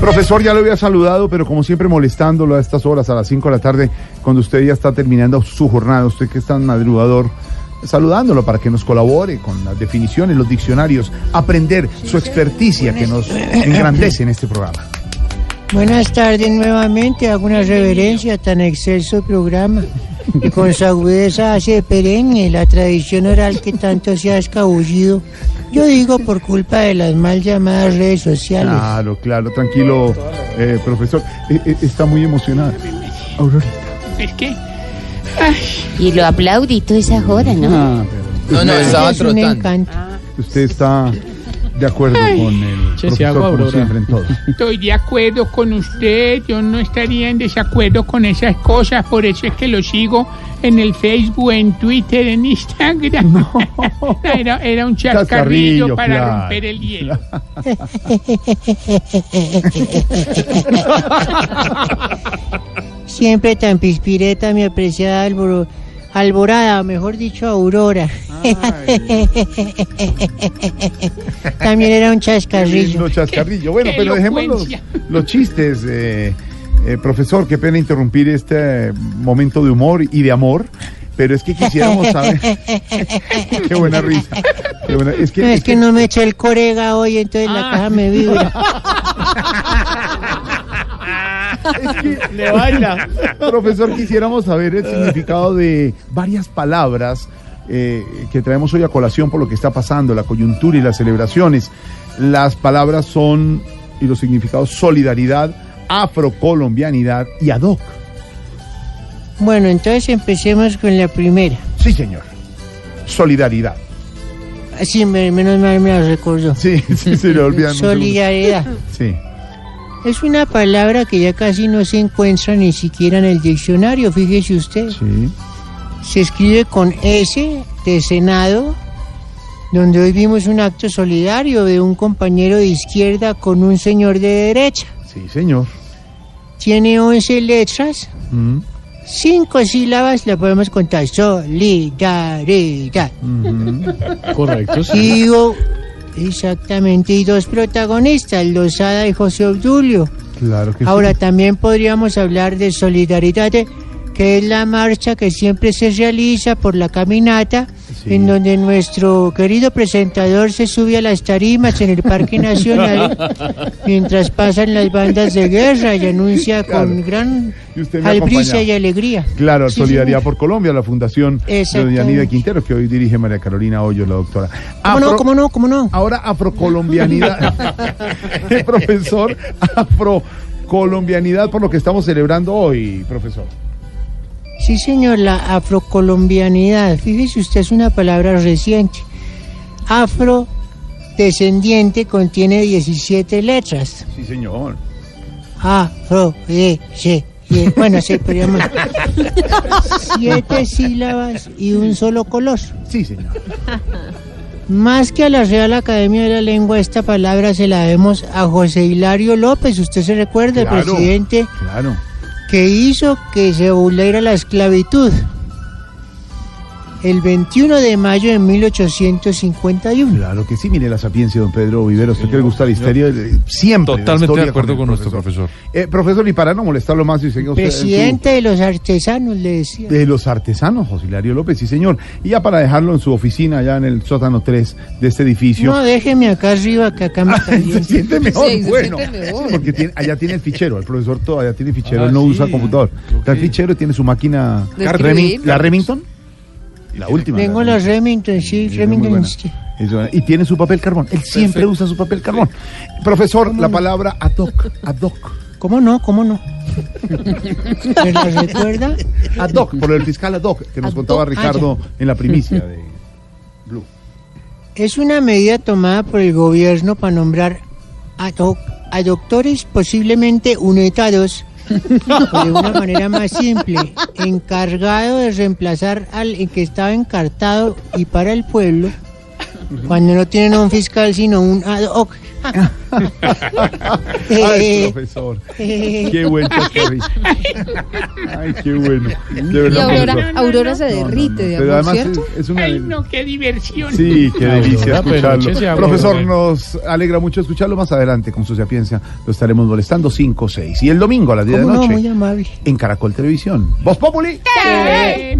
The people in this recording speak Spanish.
Profesor, ya lo había saludado, pero como siempre molestándolo a estas horas, a las 5 de la tarde, cuando usted ya está terminando su jornada, usted que es tan madrugador, saludándolo para que nos colabore con las definiciones, los diccionarios, aprender su experticia que nos engrandece en este programa. Buenas tardes nuevamente, hago una reverencia a tan excelso programa que con su agudeza hace perenne la tradición oral que tanto se ha escabullido. Yo digo por culpa de las mal llamadas redes sociales. Claro, claro, tranquilo, eh, profesor. Eh, eh, está muy emocionada. Aurorita. Es que. Ay, Y lo aplaudito esa joda, ¿no? Ah, pero No, no, estaba es un trotando. encanto. usted está de acuerdo con el Hago Aurora. estoy de acuerdo con usted. Yo no estaría en desacuerdo con esas cosas. Por eso es que lo sigo en el Facebook, en Twitter, en Instagram. Era, era un chascarrillo, Chascarrillo, para claro. romper el hielo. Siempre tan pispireta, mi apreciada Alboro- Alborada, mejor dicho, Aurora. También era un chascarrillo. Lindo chascarrillo. Bueno, pero dejemos los, chistes, eh, eh, profesor. Qué pena interrumpir este momento de humor y de amor. Pero es que quisiéramos saber. qué buena risa. Qué buena- Es que, No, es que no me eché el corega hoy, entonces la caja me vibra. Le baila. Profesor, quisiéramos saber el significado de varias palabras eh, que traemos hoy a colación por lo que está pasando, la coyuntura y las celebraciones. Las palabras son, y los significados, solidaridad, afrocolombianidad y ad hoc. Bueno, entonces empecemos con la primera. Sí, señor. Solidaridad. Así, me- menos mal me la recordó. Sí, sí, se le olvidan. un segundo. Solidaridad. Sí. Es una palabra que ya casi no se encuentra ni siquiera en el diccionario, fíjese usted. Sí. Se escribe con S de Senado, donde hoy vimos un acto solidario de un compañero de izquierda con un señor de derecha. Sí, señor. Tiene 11 letras, Mm, cinco sílabas, la podemos contar. Solidaridad. ujú. Correcto, sí. Hubo- exactamente, y dos protagonistas, Lozada y José Obdulio. Claro que Ahora sí. también podríamos hablar de Solidaridad, eh, que es la marcha que siempre se realiza por la caminata, Sí. en donde nuestro querido presentador se sube a las tarimas en el Parque Nacional mientras pasan las bandas de guerra y anuncia con gran acompaña. y alegría. Claro, Sí, Solidaridad por Colombia, la fundación de doña Nida Quintero, que hoy dirige María Carolina Hoyos, la doctora. ¿Cómo no? Afro- ¿Cómo no? ¿Cómo no? Ahora afrocolombianidad. profesor, afrocolombianidad por lo que estamos celebrando hoy, profesor. Sí, señor, la afrocolombianidad. Fíjese usted, es una palabra reciente. Afrodescendiente contiene 17 letras. Sí, señor. Afro, sí, sí. Bueno, sí, podríamos. Siete sílabas y un solo color. Sí, señor. Más que a la Real Academia de la Lengua, esta palabra se la debemos a José Hilario López. Usted se recuerda, Claro. presidente Claro. Que hizo que se aboliera la esclavitud. El 21 de mayo de 1851. Claro que sí, mire la sapiencia, don Pedro Vivero. Usted que le gusta la historia, siempre. Totalmente historia de acuerdo con nuestro profesor. Eh, profesor, y para no molestarlo más, y su- Presidente de los artesanos, le decía. de los artesanos, José Hilario López, sí, señor. Y ya para dejarlo en su oficina, allá en el sótano 3 de este edificio. No, déjeme acá arriba, que acá me Ah, se siente mejor, Sí, se bueno. siente mejor. Sí, porque tiene- allá tiene el fichero, el profesor todavía tiene fichero, Ah, él no sí, usa computador. Está el fichero, tiene su máquina la Remington, la última. Tengo la los Remington, sí, Es Remington. Y tiene su papel carbón. Él siempre usa su papel carbón. Profesor, la palabra ad hoc, ad hoc, ¿Cómo no? ¿Cómo no? ¿Me la recuerda? ad hoc, por el fiscal ad hoc que nos Ad contaba hoc, ah, Ricardo en la primicia de Blue. Es una medida tomada por el gobierno para nombrar a, do- a doctores posiblemente unetados, de una manera más simple, encargado de reemplazar al que estaba encartado y para el pueblo, cuando no tienen a un fiscal sino un ad hoc. Ay, profesor. Qué buen chascarrillo. Ay, qué bueno. De Y verdad, Aurora, profesor. Aurora se No, no, no. derrite de Pero además ¿cierto? es, es una... Ay, no, qué diversión. Sí, qué Aurora, delicia pero escucharlo. Profesor, Aurora. nos alegra mucho escucharlo más adelante con su sapiencia. Lo estaremos molestando 5 o 6. Y el domingo a las 10 de ¿Cómo la no? noche Muy amable. en Caracol Televisión. Voz Populi. Eh,